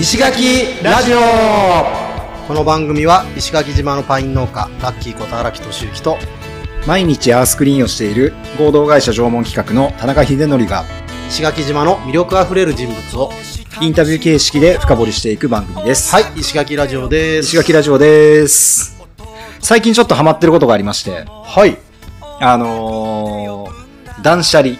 石垣ラジオ。この番組は石垣島のパイン農家ラッキーこと荒木俊之と毎日アースクリーンをしている合同会社縄文企画の田中秀則が石垣島の魅力あふれる人物をインタビュー形式で深掘りしていく番組です。はい石垣ラジオです。石垣ラジオです。最近ちょっとハマってることがありまして、はい。あのー、断捨離、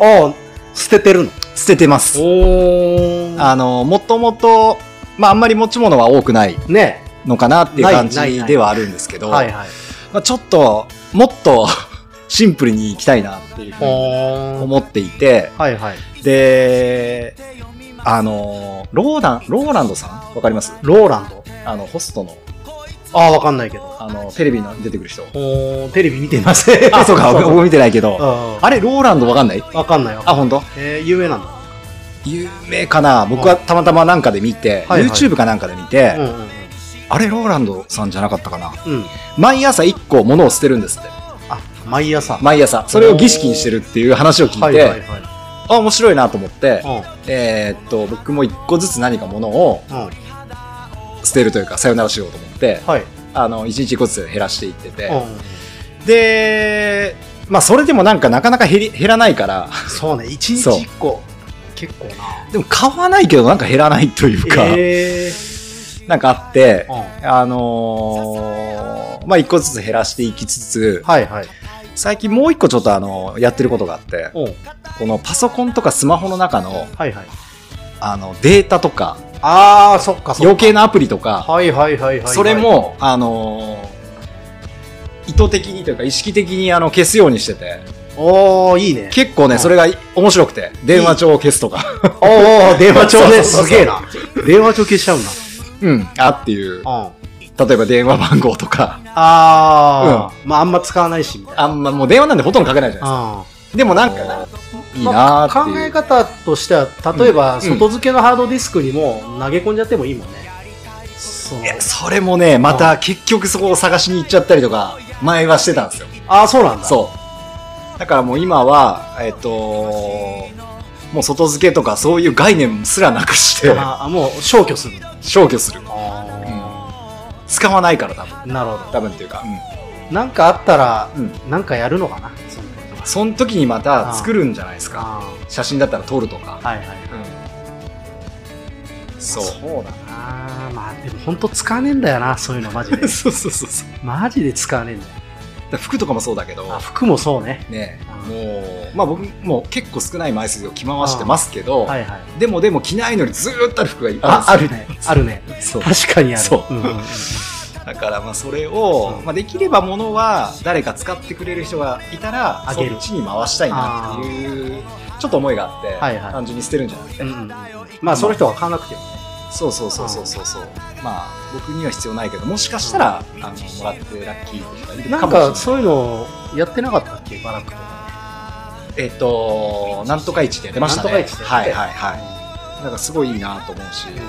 ああ捨ててるの？捨ててます。おあのー、もともと、まああんまり持ち物は多くないね。のかなっていう感じではあるんですけど、はいはい。まあ、ちょっと、もっと シンプルにいきたいなっていうふうにお思っていて、はいはい。で、あの、ローラン、ローランドさん？わかります？ローランド？あの、ホストの、ああわかんないけど。あの、テレビに出てくる人。おテレビ見てません。あ、そうか、僕僕見てないけど。ああれ、ローランドわかんない？わかんないわあ、本当？えー、有名なんだ有名かな？僕はたまたまなんかで見て、はいはい。YouTube かなんかで見て、うんうんあれ、ローランドさんじゃなかったかな？うん。うん毎朝1個物を捨てるんですって。あ毎朝。毎朝。それを儀式にしてるっていう話を聞いて、はいはいはい。あ、面白いなと思って、うえーっと、僕も1個ずつ何か物を捨てるというか、さよならしようと思って、はい。あの、1日1個ずつ減らしていってて、うんで、まあ、それでもなんかなかなか減り減らないから、そうね。一日そう一個結構な。でも買わないけどなんか減らないというか、えなんかあって、ーうん。あのーまあ、一個ずつ減らしていきつつ、はいはい。最近もう一個ちょっとあの、やってることがあって、う。んこのパソコンとかスマホの中の、はいはい。あの、データとか、ああそっか。余計なアプリとか、はいはいはいはいはい。それも、あのー意図的にというか意識的にあの消すようにしてて、おーいいね。結構ね、うんそれが面白くて、電話帳を消すとか、おーおー電話帳ね。すげえな。電話帳消しちゃうんだ。うん、あっていう、うん。例えば電話番号とか、ああ、まああんま使わないしみたいな。あんまもう電話なんでほとんどかけないじゃないあですか。でもなんか、いいな。考え方としては例えばうん。外付けのハードディスクにも投げ込んじゃってもいいもんね。それもね、また結局そこを探しに行っちゃったりとか、前はしてたんですよ。ああそうなんだ。そう。だからもう今は、えっ、ともう外付けとかそういう概念すらなくして、ああもう消去する消去する。あ使わないから多分。あなるほ多分っていうか。どなんかあったらうん。なんかやるのかな？その時にまた作るんじゃないですか。あ写真だったら撮るとか。あはいはいうん。そう。そうだなまあでも本当使わねえんだよなそういうのマジで そうそうそうそう。マジで使わねえんだよ服とかもそうだけど、あ服もそうね。ね。あもう、まあ僕も結構少ない枚数を着回してますけど、はいはい。でもでも着ないのにずーっとある服がいっぱいあるんああるね。あるね。ですよ。確かにある。そう。うんうんうんだからまあそれを、う。んまあ、できれば物は誰か使ってくれる人がいたらあげる。そっちに回したいなっていうちょっと思いがあって、はいはい。単純に捨てるんじゃなくて、うんうんうん。まあその人が買わなくてもねそうそうそうそうそうそう。まあ僕には必要ないけどもしかしたら、あのもらってラッキーとかいるなんかもしれない。かそういうのやってなかったっけ？バラックとか。えっ、となんとか市でやってましたね。なんとか市でやって。はいはいはい。なんかすごいいいなと思うし、ね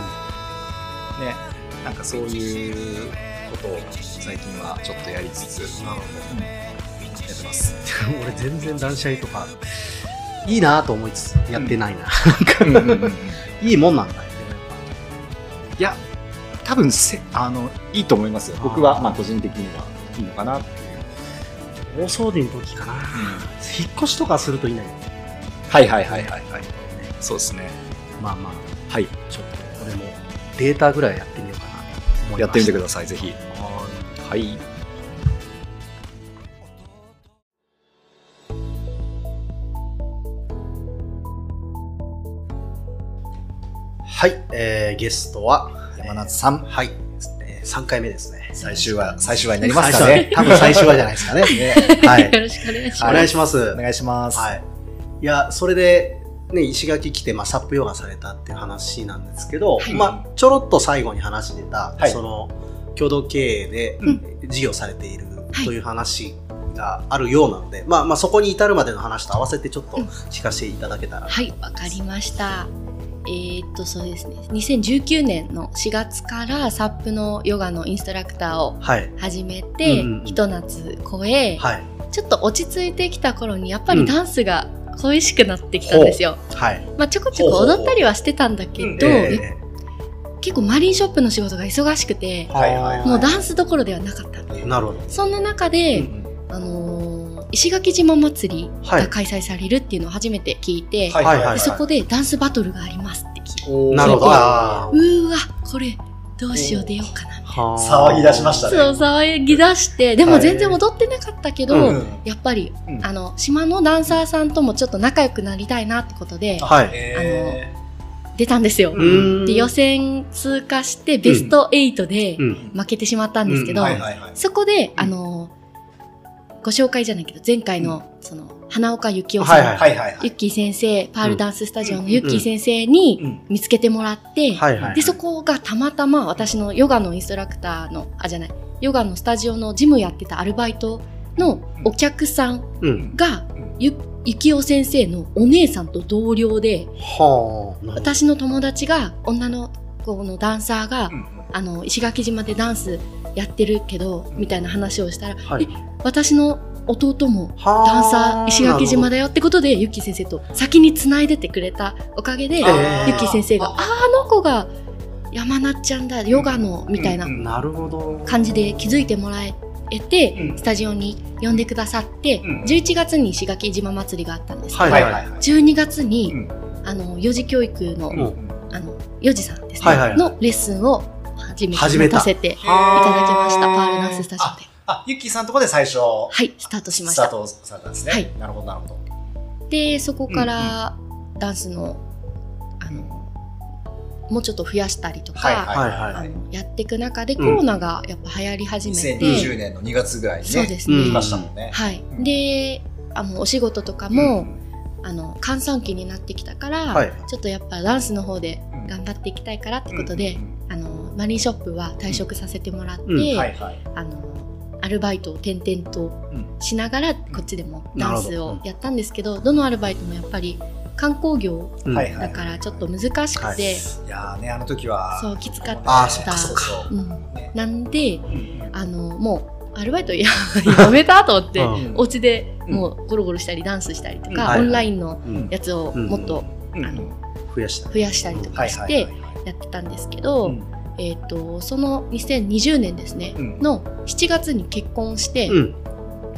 なんかそういうことを最近はちょっとやりつつ、うん。やってます。ど 俺全然断捨離とかいいなと思いつつやってないな、うんうんうんうん。いいもんなんだいや、多分せあのいいと思いますよ。僕はまあ個人的にはいいのかなっていう。大掃除の時かな、引っ越しとかするといいんだよねはいはいはいはいはい。そうですね。まあまあはい。ちょっと俺もデータぐらいやってみようかなと思いまやってみてください、ぜひ。ははい。はい、えー、ゲストは山夏さん、はい、えー、3回目ですね最終話、最終話になりますか最ね。多分最終話じゃないですかねね はいよろしくお願いしおます。お願いします。はい。いや、それで、ね、石垣来て、まあ、サップヨガされたっていう話なんですけど、はいまあ、ちょろっと最後に話出た、はいその、共同経営でう事業されているはいという話があるようなので、まあ、まあ、そこに至るまでの話と合わせてちょっとうん聞かせていただけたら。はい、わかりました。えーっと、そうですね。2019年の4月からサップのヨガのインストラクターをはい。始めて、うんうんうんひと夏超え、はい。ちょっと落ち着いてきた頃にやっぱりうんダンスが恋しくなってきたんですよ。はい。まあちょこちょこ踊ったりはしてたんだけど、え結構マリンショップの仕事が忙しくて、はいはいはいもうダンスどころではなかった。なるほど。そんな中で、うんあのー石垣島祭りはい。が開催されるっていうのを初めて聞いて、はいはいはいでそこでダンスバトルがありますって聞いて、なるほうーわ、これどうしよう出ようかな。騒ぎ出しましたね。そう、騒ぎ出して、でも全然踊ってなかったけど、うん。やっぱり、うん。あの、島のダンサーさんともちょっと仲良くなりたいなってことで、はい。え出たんですよ。で、予選通過してベスト8でうん。負けてしまったんですけど、そこで、あの、ご紹介じゃないけど、前回の、その、花岡幸雄さん、はいはいはいはい。はいユッキー先生、パールダンススタジオのユッキー先生にうん。見つけてもらって。で、そこがたまたま私のヨガのインストラクターの、あ、じゃない、ヨガのスタジオのジムやってたアルバイトのお客さんうん。がうん、ゆ、ゆきお先生のお姉さんと同僚で、私の友達が、女の子のダンサーが、うん。あの、石垣島でダンスやってるけど、みたいな話をしたら、はい。え私の弟もはダンサー石垣島で。だよってことで、ゆっきー先生と先に繋いでてくれたおかげで、えーゆっきー先生が、ああの子が山名ちゃんだ、ヨガの、みたいなうんなるほど。感じで気づいてもらえて、うん。スタジオに呼んでくださって、うん。11月に石垣島祭りがあったんですけど、はいはいはいはい。12月に、うん。あの、幼児教育の、あの、幼児さんですね、はいはいはい。のレッスンを始め始めた。させていただきはました。パールダンススタジオで。あ、ユッキーさんのとこで最初、はい、スタートしました。スタートされたんですね。はい。なるほど、なるほど。で、そこからダンスの、あの、もうちょっと増やしたりとか、はいはいはい。あのやっていく中でコうん。ロナがやっぱ流行り始めて、2020年の2月ぐらいにね、そうですね。来ましたもんね。はい。うん。で、あの、お仕事とかも、あの、閑散期になってきたから、はい。ちょっとやっぱダンスの方でうん。頑張っていきたいからってことで、うん。あの、マリンショップは退職させてもらって。あの、アルバイトを転々とうんしながら、こっちでもダンスをやったんですけど、どのアルバイトもやっぱり観光業だからちょっと難しくて、い。やーね、あの時は。そう、きつかった。なんで、うんあの、もう、アルバイトや やめたと思って、うん。お家でもうゴロゴロしたりダンスしたりとか、オンラインのうん。やつをもっと、うん。あの増やした。り。とはいかしてやってたんですけど、うんえっ、と、その2020年ですね、うん。の7月に結婚して、うん。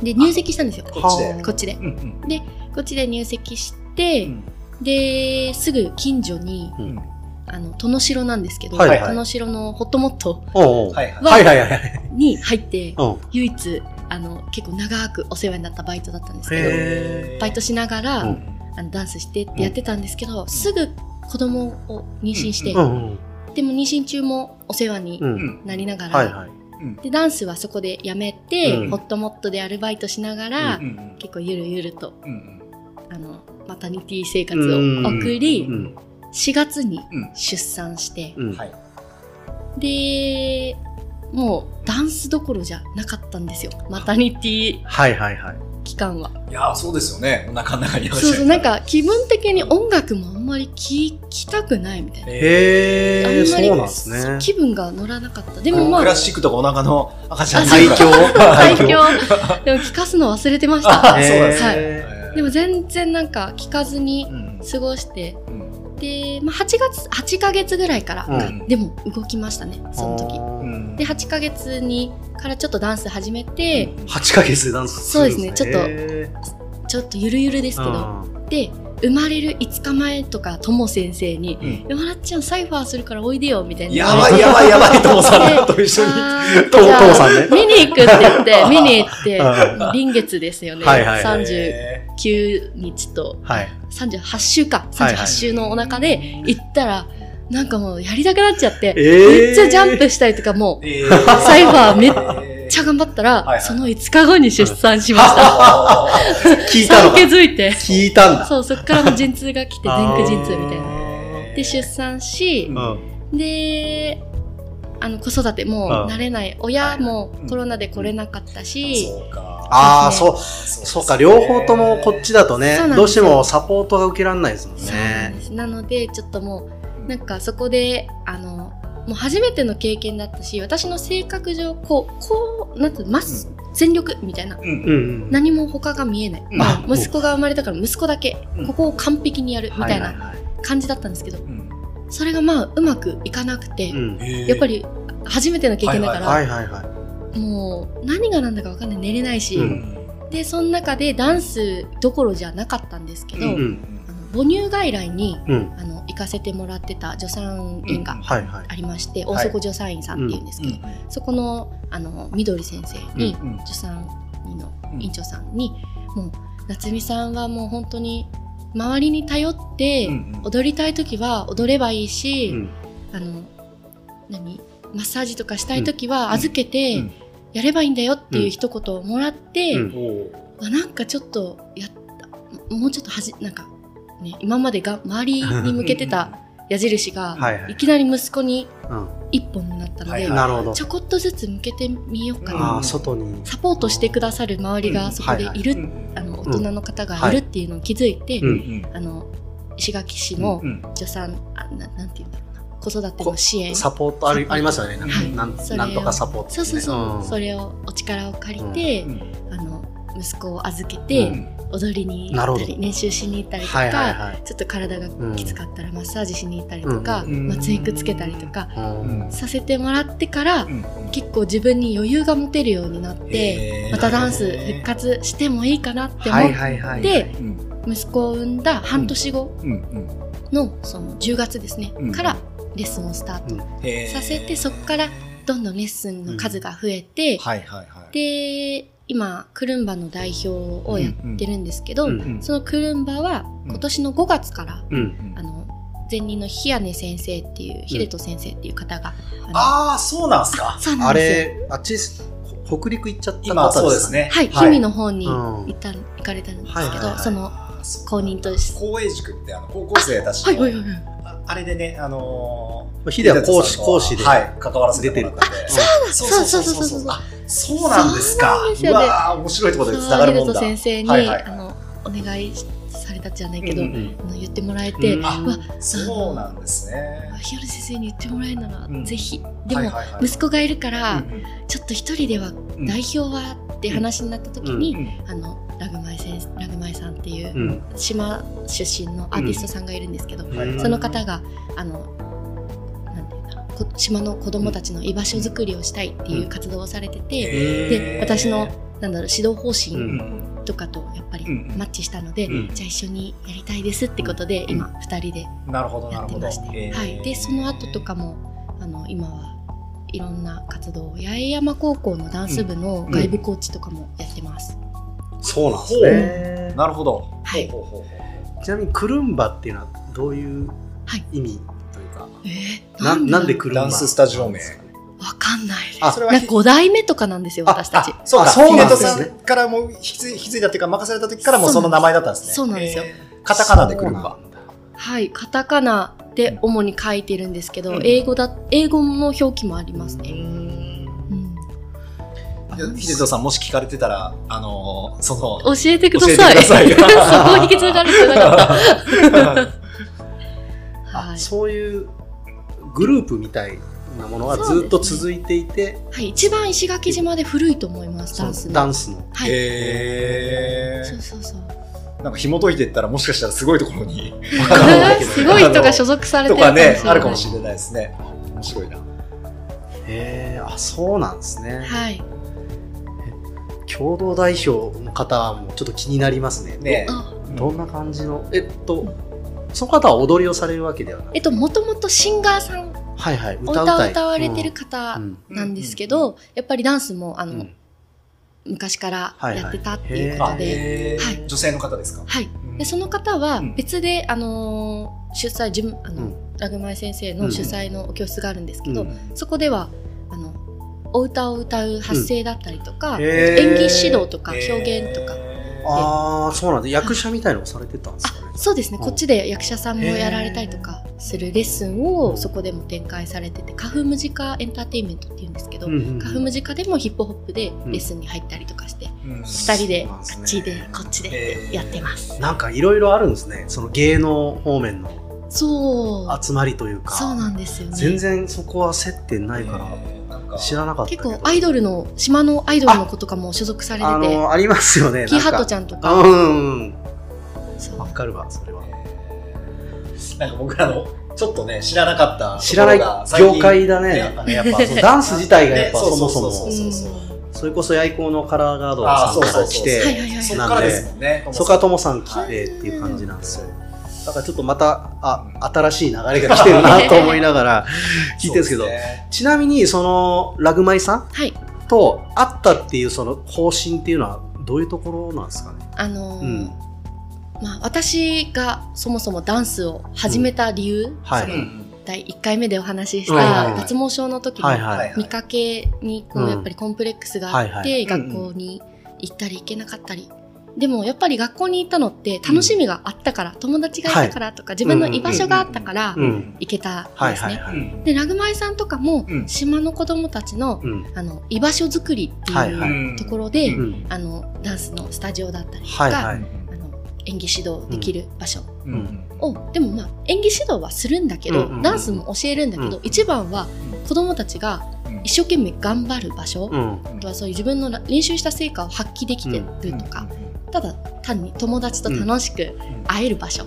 で、入籍したんですよ。こっちで。はこっちで。うんうん。こっちで入籍して、うん。で、すぐ近所に、うん。あの、殿城なんですけど、はいはい。殿城のホットモットおうおう。は。に入って、うん。唯一、あの、結構長くお世話になったバイトだったんですけど、へバイトしながら、うん。あのダンスしてってやってたんですけど、すぐ子供を妊娠して、うんうん。でも妊娠中もお世話になりながら、はいはい。うんでダンスはそこでやめて、うんホットモットでアルバイトしながら、うんうん結構ゆるゆるとうんうんあのマタニティ生活を送り、うん。4月にうん出産して。でもうダンスどころじゃなかったんですよマタニティはいはいはい。期間は。いやーそうですよね。お腹の中にいらっしゃるそうそうなんか気分的に音楽もあんまり聴きたくないみたいな。へえ、あんまりそうなんですね。気分が乗らなかった。でもまあクラシックとかお腹の赤ちゃん最強最強。でも聞かすの忘れてました。あそうなんですねはいでも全然なんか聞かずにうん過ごして、うんで、まあ、8月、8ヶ月ぐらいから、うん。でも動きましたね、その時。うんで、8ヶ月にからちょっとダンス始めて、8ヶ月でダンスそうですねちょっとへちょっとゆるゆるですけど、ーで、生まれる5日前とか、とも先生に、うん。山田ちゃんサイファーするからおいでよ、みたいな。やばいやばいやばい、ともさんと一緒に。ともさんね。見に行くって言って、見に行ってう、臨月ですよね。はいはい30へ9日とはい。38週かはいはい38週のお腹で行ったらなんかもうやりたくなっちゃって、えーめっちゃジャンプしたりとかもうサイファーめっめちゃ頑張ったら、その5日後に出産しました。産聞いたのか？気づいて。聞いたんだ。そう、そっからもう陣痛が来て、前駆陣痛みたいな。で、出産しう、ん。で、あの子育てもうん。慣れない。親もコロナで来れなかったし。ああ、そう、そうか、両方ともこっちだとねどうしてもサポートが受けられないですもんね。なので、ちょっともう、なんかそこで、あの、もう初めての経験だったし、私の性格上、こう、こう、なんてまっす、全力みたいな。うん。うんうん。何も他が見えない。息子が生まれたから息子だけうん、ここを完璧にやるみたいな感じだったんですけど、うんそれがまあうまくいかなくて、うん。やっぱり初めての経験だから、はいはいはい。もう何が何だか分かんない。寝れないし、うん。でその中でダンスどころじゃなかったんですけど、うん。うん。あの母乳外来にうん。あの行かせてもらってた助産院がはいはい。ありまして、はい。大底助産院さんっていうんですけど、そこのあの緑先生に、うん。助産院の院長さんに、もう夏美さんはもう本当に周りに頼って、踊りたい時は踊ればいいし、うん。あの何マッサージとかしたい時は預けうてん。やればいいんだよっていう一言をもらって、うん。おあなんかちょっとやったもうちょっとはじなんか、ね、今までが周りに向けてた 矢印がはいきなり息子にうん。一本になったので、ち。ょこっとずつ向けてみようかあな。あ、外に。サポートしてくださる周りがそこでいる、うんあの大人の方がいるっていうのを気づいて、うん。あの石垣市のうん。助産あななんて言うんだろうな。子育ての支援。サポートありありますよね。なんかはい。なんそれをなんとかサポート。そうそうそう、ん。それをお力を借りて、うん。あの息子を預けて、うん踊りに行ったり練習しに行ったりとか、はいはいはい。ちょっと体がきつかったらマッサージしに行ったりとか、うんまあ、ツイックつけたりとかうん。させてもらってから、うん結構自分に余裕が持てるようになって、またダンス復活してもいいかなって思っはいはいはい。でうん息子を産んだ半年後のその10月ですね、うんからレッスンをスタートさせてそこからどんどんレッスンの数が増えて、はいはいはい。で今クルンバの代表をやってるんですけど、うんうん。そのクルンバは今年の5月から、うん。あの前任の日根先生っていう秀人先生っていう方が、あのああそうなんすか。そうなあんですよ。れ、あっち、ほ北陸行っちゃった今方そうです。ね。はい、はい。氷見の方にうん。行った、行かれたんですけど、はいはいはい。その公認として。公営塾ってあの高校生たちはいはいはいのはい。ああれでねあのーヒデは講師、講師で。はい関わらせてもらったんで。そうそうそうそうそうそう。あそうなんですか。そうなんですよね。うわー面白いところで繋がるもんだ。先生に、はいはい。あのお願いされたじゃないけど、うんうん言ってもらえて、うん。そうなんですね。日原先生に言ってもらえるなら、うん。ぜひ。でも、はいはいはい。息子がいるから、うんちょっと一人ではうん代表はって話になった時に、うんあのラグマイ先生ラグマイさんっていう、うん。島出身のアーティストさんがいるんですけど、はい。その方があの島の子供たちの居場所づくりをしたいっていう活動をされてて、で私のなんだろう指導方う針うん。とかとやっぱりうんマッチしたので、うん。じゃあ一緒にやりたいですってことで、今2人でなるほどなやってまして、はい、でその後とかもあの今はいろんな活動を八重山高校のダンス部の外部コーチとかもやってます。そうなんですね。なるほど。はい。ちなみにクルンバっていうのはどういうはい。意味？えー、ななんで？ククルンバダンススタジオ名。わかんない。あそれはなんか5代目とかなんですよ、あ私たち。あそうかあそうなんですね。さんからもう引き継い引き継いだっていうか任された時からもうその名前だったんですねそうなんですよ。カタカナでクルンバそうなんだはい、カタカナで主に書いてるんですけど、うん。英語だ、英語の表記もありますうね。ん。うん。いや秀人さんもし聞かれてたらあのーその教えてください。そこ引き継がれてなかった。はい、あそういうグループみたいなものがずっと続いていて、はい、一番石垣島で古いと思います、ダンスその。のダンスの。はい、へそうそうそう。ーなんか紐解いていったらもしかしたらすごいところに すごい人が所属されてとかるかもしれない。ねあるかもしれないですね面白いなへえ、あ、そうなんですね。はい。共同代表の方もちょっと気になりますね。ねあどんな感じの、えっと、その方は踊りをされるわけではない。えっと、もともとシンガーさん、はいはい、お歌。歌を歌われてる方うん。なんですけど、やっぱりダンスも、あの、うん。昔からはいはい。やってたっていうこあとで、へー。はい。女性の方ですか？はい。うん。でその方はうん。別で、あのー主催自分あの、うん。ラグマイ先生うんの主催の教室があるんですけど、うんそこではあのお歌を歌う発声だったりとか、演技指導とか表現とか、ああ、そうなんだ。役者みたいのをされてたんですかね。そうですね、うん。こっちで役者さんもやられたりとかするレッスンをそこでも展開されててカフムジカエンターテインメントっていうんですけど、うんうんうん。カフムジカでもヒップホップでレッスンに入ったりとかして、うん。二人でそうなんですね。あっちでこっちでやってます。なんかいろいろあるんですね。その芸能方面のそう。集まりというか。そうなんですよね。全然そこは接点ないから。えー知らなかった。結構アイドルの島のアイドルの子とかも所属されあてての、ありますよね。キーハットちゃんとか、うん。わかるわ、それは。なんか僕らのちょっとね、知らなかった知らない業界だね。ね、やっぱ、そのダンス自体がやっぱねそもそも、そうそうそうそれこそ八重子のカラーガードあーさんから来て、はいはいはいそっからですもんね。そこからともさん来てっていう感じなんですよ。だからちょっとまた、あ、新しい流れが来てるなと思いながら聞いてるんですけど、ね。ちなみにそのラグマイさんはい。と会ったっていうその方針っていうのはどういうところなんですかね？あのーうん。まあ、私がそもそもダンスを始めた理由、はい。そのうん第1回目でお話ししうんた脱毛症の時のはいはい。はい見かけにこうやっぱりコンプレックスがあはいってはい。学校に行ったり行けなかったりでもやっぱり学校に行ったのって楽しみがあったから、友達がいたからとか、自分の居場所があったからうん。行けたんはいですね。はいはい。うんでラグマイさんとかもうん。島の子供たちのうん。あの居場所作りってはいはいいうところで、うん。あのダンスのスタジオだったりとか、はいはい。あの演技指導できる場所うん。うん。を、でもまあ演技指導はするんだけど、うんうんうん。ダンスも教えるんだけど、うん。一番は子供たちがうん。一生懸命頑張る場所、うん。あとはそういう自分の練習した成果を発揮できてるとか、ただ単に友達と楽しく会える場所。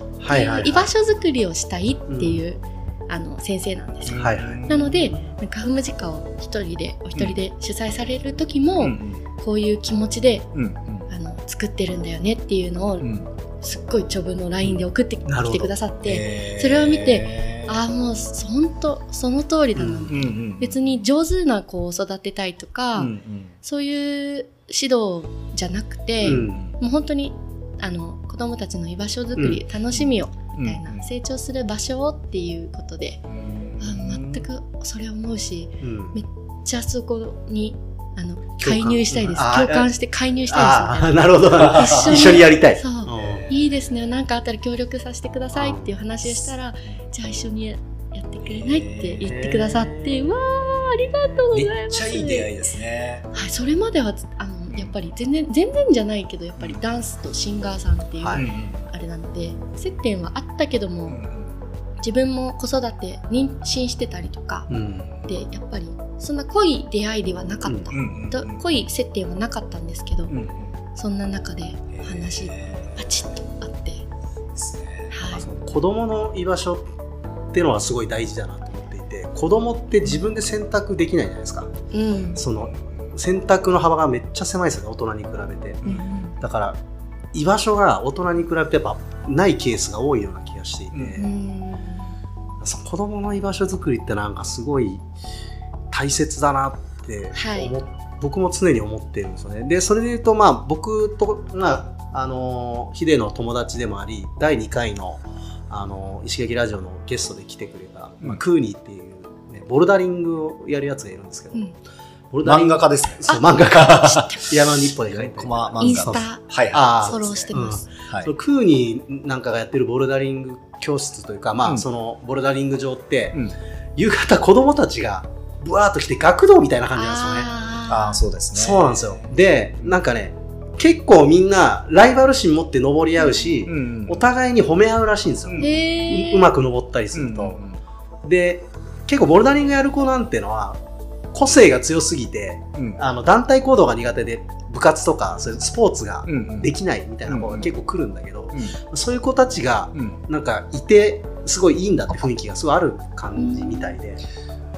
居場所づくりをしたいっていう、あの先生なんですよ。はいはい。なので、なんかフムジカを一人で、お一人で主催される時も、うんこういう気持ちでうんあの作ってるんだよねっていうのを、うん。すっごい長文の LINE で送ってきてくださって、それを見てああもう本当その通りだな、うんうんうん別に上手な子を育てたいとか、うんうん。そういう指導じゃなくて、うん。もう本当にあの子供たちの居場所づくり、楽しみをみたいな、成長する場所をっていうことで、あ全くそれ思うしうん。めっちゃそこにあの感。介入したいです。共感して介入したいああ、ですなるほど。一緒に一緒にやりたい。そう。うん。いいですね。何かあったら協力させてくださいっていう話をしたらじゃあ一緒にやってくれないって言ってくださってうわーありがとうございます。めっちゃいい出会いですね。はい、それまではあのやっぱり全然全然じゃないけどやっぱりダンスとシンガーさんっていう、はい。あれなので接点はあったけども、うん自分も子育て妊娠してたりとかうん。でやっぱりそんな濃い出会いではなかった、うんう濃い接点はなかったんですけど、そんな中でお話へパチッとあって、はい。子供の居場所っていうのはすごい大事だなと思っていて、子供って自分で選択できないじゃないですか。うん。その選択の幅がめっちゃ狭いですよね、大人に比べて。うん。だから、居場所が大人に比べてやっぱないケースが多いような気がしていて、うん。うんその子供の居場所作りってなんかすごい大切だなってはい。思っ僕も常に思ってるんですよね。で、それで言うと、まあ、僕と、まあ、あの、ヒデの友達でもあり、第2回の、あの、石垣ラジオのゲストで来てくれた、まあ、クーニーっていう、ね、ボルダリングをやるやつがいるんですけど、うん漫画家ですね。そう、漫画家。山の日歩で書いてコマ漫画。インスタ。はいあーフォローしてます、はい。そのクーニーなんかがやってるボルダリング教室というか、まあ、うん。そのボルダリング場って、うん。夕方子供たちがブワーっと来て学童みたいな感じなんですよね。ああ、そうですね。そうなんですよ。で、なんかね、結構みんなライバル心持って登り合うし、うんお互いに褒め合うらしいんですよ。うまく登ったりすうんると。で、結構ボルダリングやる子なんてのは、個性が強すぎて、うん。あの団体行動が苦手で、部活とかそういうスポーツがうんできないみたいな子が結構来るんだけど、うん。そういう子たちがうん。なんかいて、すごいいいんだって雰囲気がすごいある感じみたいで。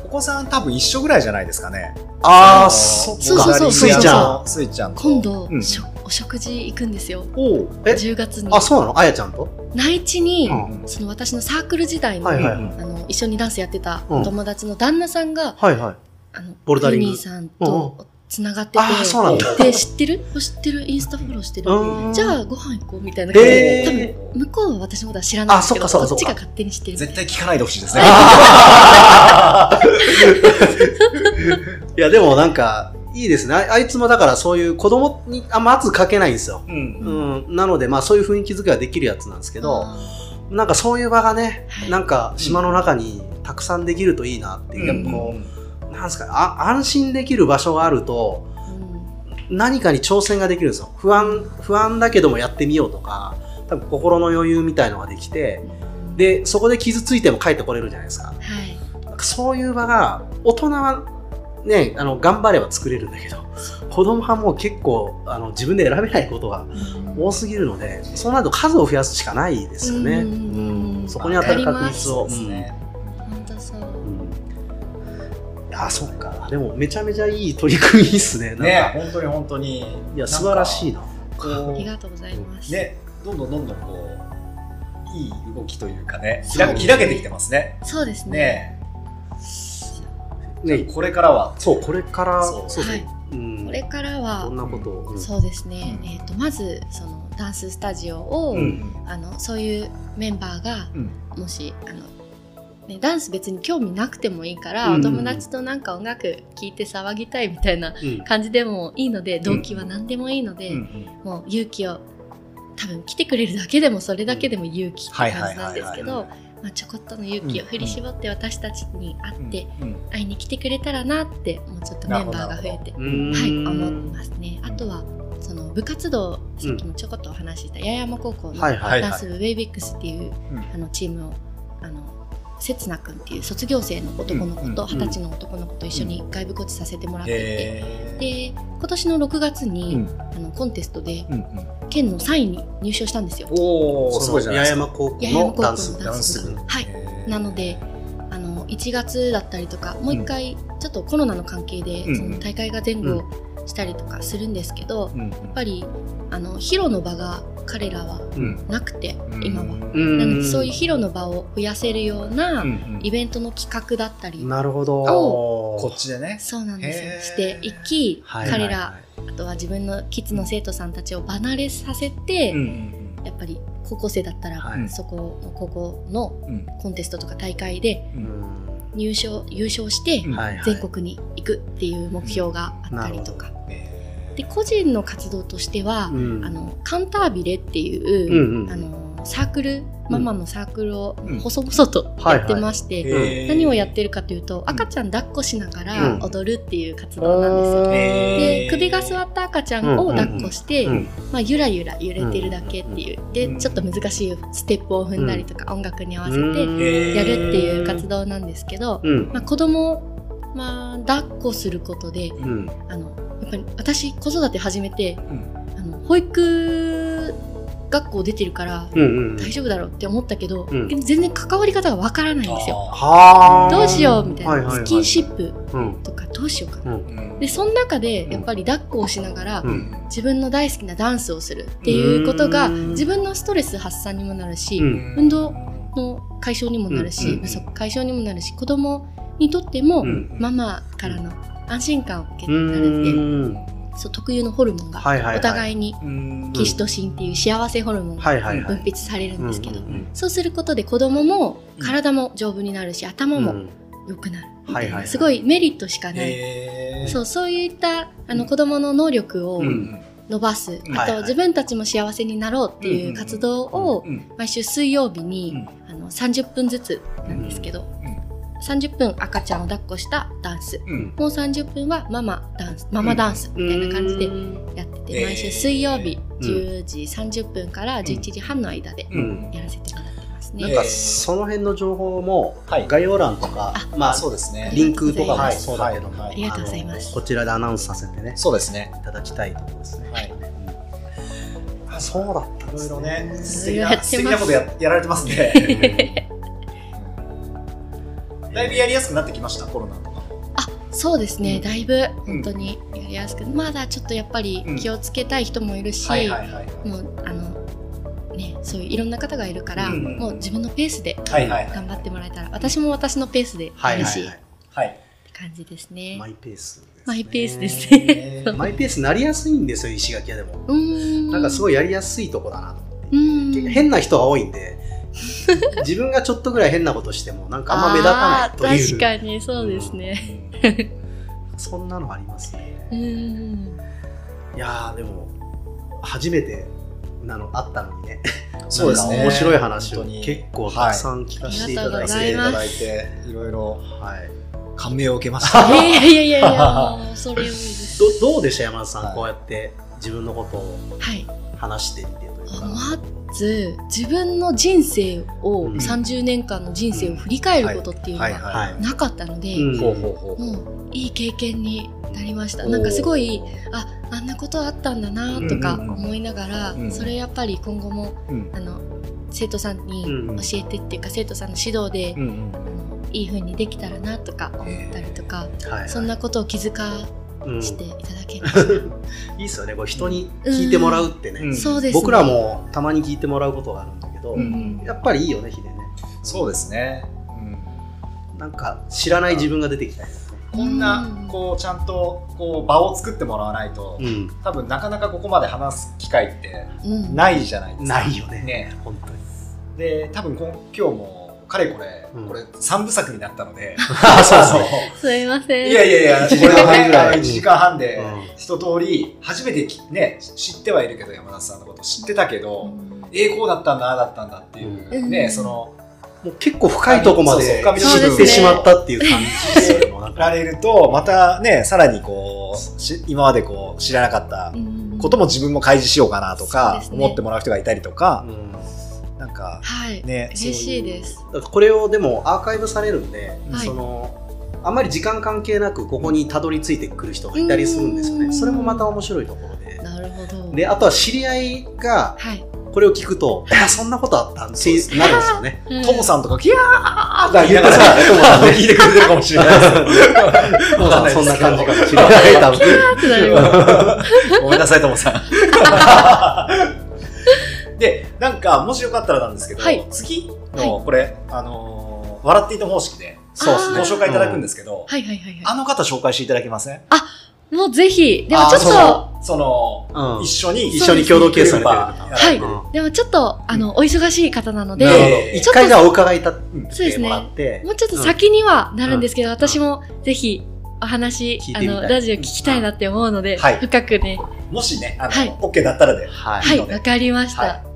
お子さん多分一緒ぐらいじゃないですかね。ああ、のそっそうそうそうか。スイちゃん。スイちゃんと。今度、うん。しょお食事行くんですよ。おう。え、10月に。あ、そうなの？あやちゃんと？内地に、うん。その私のサークル時代の,、はいはいうんあの一緒にダンスやってた友達の旦那さんが、はいはい。あのボルダリング。さんとつながってて、あーそうなんだ。で知ってる？知ってる？インスタフォローしてる？うん。じゃあご飯行こうみたいな感じで、多分へ向こうは私のことは知らないんですけどあそっかそっかそっか。こっちが勝手に知ってる絶対聞かないでほしいですね。いや、でもなんか、いいですね。ああいつもだからそういう子供にあんま圧かけないんですよ。うん。うん。なので、まあそういう雰囲気づけができるやつなんですけど、あなんかそういう場がねは、い。なんか島の中にたくさんできるといいなっていう、やっぱこう、なんですか安心できる場所があると、ーうん何かに挑戦ができるんですよ。不安、不安だけどもやってみようとか、多分心の余裕みたいのができて、で、そこで傷ついても帰ってこれるじゃないですか。はいなんかそういう場が、大人はね、あの、頑張れば作れるんだけど、子供はもう結構、あの、自分で選べないことが多すぎるので、そうなると数を増やすしかないですよね。うんうんそこに当たる確率を。あそっか。でもめちゃめちゃいい取り組みっすね。ね本当に本当に。いや素晴らしいな。ありがとうございます。うねどんどんどんどんこういい動きというかね開開けてきてますね。そうですね。ね。ねこれからは。そうこれからそう。はい。うん。これからはこんなことそうですね。うん。えっ、とまずそのダンススタジオを、うん。あのそういうメンバーがうん。もしあの。ね、ダンス別に興味なくてもいいから、うん。お友達となんか音楽聴いて騒ぎたいみたいなうん。感じでもいいので動機は何でもいいので、うんもう勇気を多分来てくれるだけでもそれだけでも勇気って感じなんですけどまあちょこっとの勇気を振り絞って私たちに会ってうん会いに来てくれたらなってもうちょっとメンバーが増えて、うん。はい、思ってますね。あとはその部活動さっきもちょこっとお話しした八重山高校のダンス部ウェイビックスっていううん。あのチームをあの刹那君っていう卒業生の男の子とうん二十歳の男の子と一緒に外部コーチさせてもらっていて、で今年の6月に、うん。あのコンテストでうんうん。県の3位に入賞したんですよ。おおすごいじゃないですか。八重山高校八重山高校ののダンス。部ダンス。部ダンはい。なのであの1月だったりとかもう一回ちょっとコロナの関係で、うんその大会が前後したりとかするんですけど、うんやっぱりあの披露の場が彼らはうん。なくて、今は。うん。なのでそういう披露の場を増やせるようなイベントの企画だったり、なるほど。こっちでね。そうなんですよ。していき、はい彼らあとは自分のキッズの生徒さんたちを離れさせて、やっぱり高校生だったら、はい。そこの高校のうん。コンテストとか大会で入賞優勝して全国に行くっていう目標があったりとか、で個人の活動としては、うん。あのカンタービレっていう、あのサークルママのサークルをうん。細々とやってまして、何をやってるかというと赤ちゃん抱っこしながらうん。踊るっていう活動なんですよ。で首が座った赤ちゃんを抱っこして、うん。まあ、ゆらゆら揺れてるだけっていう、うん。でちょっと難しいステップを踏んだりとか、音楽に合わせてうん。やるっていう活動なんですけど、うん。まあ、子供を、まあ、抱っこすることでうん。あのやっぱり私子育て始めてうん。あの保育学校出てるから大丈夫だろうって思ったけど、うん。全然関わり方がわからないんですよ。はあどうしようみたいな、はいはいはい。スキンシップうん。とかどうしようかな。でその中でやっぱり抱っこをしながら、うん。自分の大好きなダンスをするっていうことがうん。自分のストレス発散にもなるし、うん。運動の解消にもなるし、うん。不足解消にもなるし子供にとっても、うん。ママからの安心感を受けうられて、んそう特有のホルモンがお互いにうん。キシトシンっていう幸せホルモンが分泌されるんですけど、そうすることで子供も体も丈夫になるし頭もうん。良くなる、はいすごいメリットしかない、そうそういったあの子供の能力をうん伸ばす、うんあと自分たちも幸せになろうっていう活動をうん毎週水曜日に、あの30分ずつなんですけど、30分赤ちゃんを抱っこしたダンス。うん。もう30分はママダンスママダンスみたいな感じでやってて、うん毎週水曜日うん。10時30分から11時半の間でうん。やらせてもらってますね。なんかその辺の情報もはい。概要欄とか、あまあそうですね。リンクとかもはい。そうだ。けども、はい。ありがとうございます。こちらでアナウンスさせてね。そうですね。いただきたいところですね。はい。あそうだったんいろいろね素敵やってます。な素敵なことややられてますね だいぶやりやすくなってきましたコロナとか。あそうですね、うん。だいぶ本当にやりやすく、まだちょっとやっぱり気をつけたい人もいるし、もうあのねそういういろんな方がいるから、うんもう自分のペースで頑張ってもらえたら私も私のペースではいやるし、はい。はい。はい。って感じですね。マイペースです、ね。マイペースですね。え ーマイペースになりやすいんですよ、石垣屋でも。ん。なんかすごいやりやすいとこだなと思って。うーん。変な人が多いんで、自分がちょっとぐらい変なことしても、なんかあんま目立たないという。確かにそうですね。そんなのありますね。うーんいやー、でも、初めてなのあったのにね。そうですね面白い話を結構たくさん聞かせていただいて。はいいただいていろいろはい。感銘を受けましたいやいやいやいや それ多いです。どどうでした山田さん、はいこうやって自分のことをはい。話してみてというか。まず自分の人生を、うん。30年間の人生を振り返ることっていうのはいははい。なかったので、もういい経験になりました。なんかすごいああんなことあったんだなとかうん。うんうん。思いながら、うん。それやっぱり今後もうん。あの生徒さんにうんうん。教えてっていうか、生徒さんの指導で、うんうん。あのいい風にできたらなとか思ったりとか、はいそんなことを気づしていただけました、いいっすよね。これ人に聞いてもらうってね、うん。そうですね。僕らもたまに聞いてもらうことがあるんだけど、うん。やっぱりいいよねヒデね。そうですね、うん、なんか知らない自分が出てきたり。こんなうん。こうちゃんとこう場を作ってもらわないと、うん。多分なかなかここまで話す機会ってうん。ないじゃないですか。ないよね。ね。本当に。で多分こん今日もかれこれ、うん。これ3部作になったので。そうですねすいません。いやいやいや一時間半ぐらい。1時間半でうん。一通り初めてきね知ってはいるけど山田さんのこと知ってたけど、うん。えーこうだったんだああだったんだっていう、うん。ねそのもう結構深いとこまで知ってしまったっていう感じでねられるとまたねさらにこうし今までこう知らなかったうんことも自分も開示しようかなとそうか思ってもらう人がいたりとか、うんなんかはい、ね嬉しいです。だからこれをでもアーカイブされるんで、はい。そのあんまり時間関係なくここにたどり着いてくる人がいたりするんですよね、うん。それもまた面白いところで。なるほど。であとは知り合いがはい、これを聞くと「あそんなことあった」ってなるんですよね。うん。トモさんとか、キャーってだ言ってそうだねトモさんね聞いてくれてるかもしれないです。トモさんそんな感じかもしれない。多分ってなります。ごめんなさい、トモさん。で、なんか、もしよかったらなんですけど、はい。次の、これ、あのー、笑っていた方式で、そうですね。ご紹介いただくんですけど、はいはいはいあの方紹介していただけません？いもうぜひ。でもちょっあそとその、うん。一緒に、一緒に共同計算されてる。方はい。うんでもちょっとあのお忙しい方なのでなるほど。で一回じゃあお伺い立うんってもらって、もうちょっと先にはなるんですけど、ん。私もぜひお話あのラジオ聞きたいなって思うので、はい。深くね。もしね、あの、はい。OK だったらで、はい。わかりました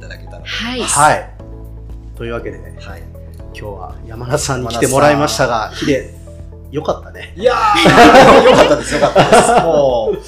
ただけたら。い、はい。というわけで、はい。今日は山田さんに来てもらいましたが、ヒデ、よかったね。いやー、よかったです、よかったです。もう、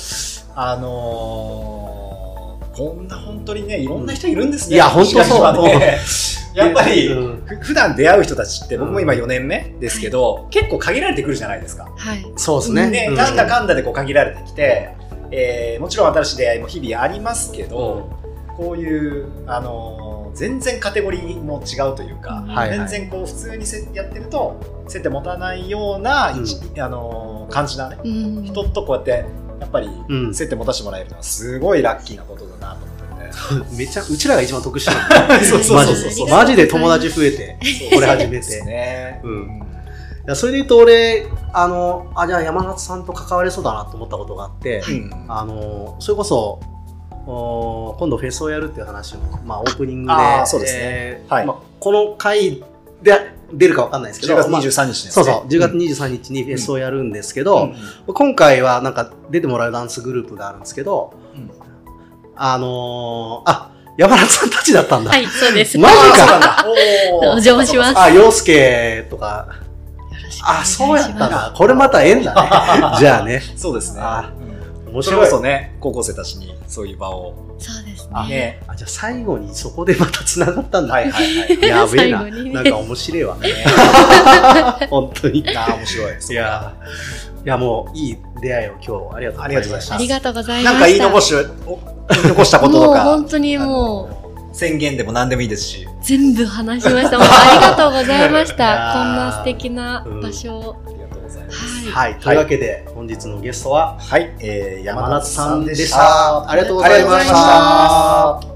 あのー、こんな本当にね、いろんな人いるんですね。いや本当そうね やっぱり、うんふ普段出会う人たちって、僕も今4年目ですけど、結構限られてくるじゃないですか。はいそうですね。ね、うんなんだかんだでこう限られてきて、えーもちろん新しい出会いも日々ありますけど、こういう、あのー全然カテゴリーも違うというか、はいはい。全然こう普通にせやってると接点持たないような、うん。一あのー感じなね、うん。人とこうやってやっぱりうん。接点持たせてもらえるのはすごいラッキーなことだなと思ってて。めちゃ、うちらが一番得してるんでそうマジで。マジで友達増えて、これ始めて。ね。うん。いやそれで言うと俺、あの、あ、じゃあ山里さんと関われそうだなと思ったことがあって、うん。あの、それこそ、お今度フェスをやるっていう話を、まあ、オープニングで、そうですねはいえーまあ、この回で出るかわかんないですけど、10月まあ23日ですね。そうそう、10月うん23日にフェスをやるんですけど、うん今回はなんか出てもらうダンスグループがあるんですけど、うんあのーあ、山田さんたちだったんだ。はいそうですマジか お邪魔しますあ、洋介とか、よろしくお願いあ、しそうやったんますだ。これまた縁だね。じゃあね。そうですね。あうんそれこ面白い。そね、高校生たちにそういう場を。そうですあねね。あ、じゃあ最後にそこでまた繋がったんだ。はいはいはい。やべえな。なんか面白いわ。本当に。いあー面白い。やー、いやもういい出会いを今日ありがとうございました。ありがとうございましたなんか言い残し、残したこととか。本当にもう宣言でも何でもいいですし。全部話しましたありがとうございましいやたーこんな素敵な場所をうございます。はいはい。というわけで、本日のゲストははい、えー、山山田さんでしたた。ありがとうございました。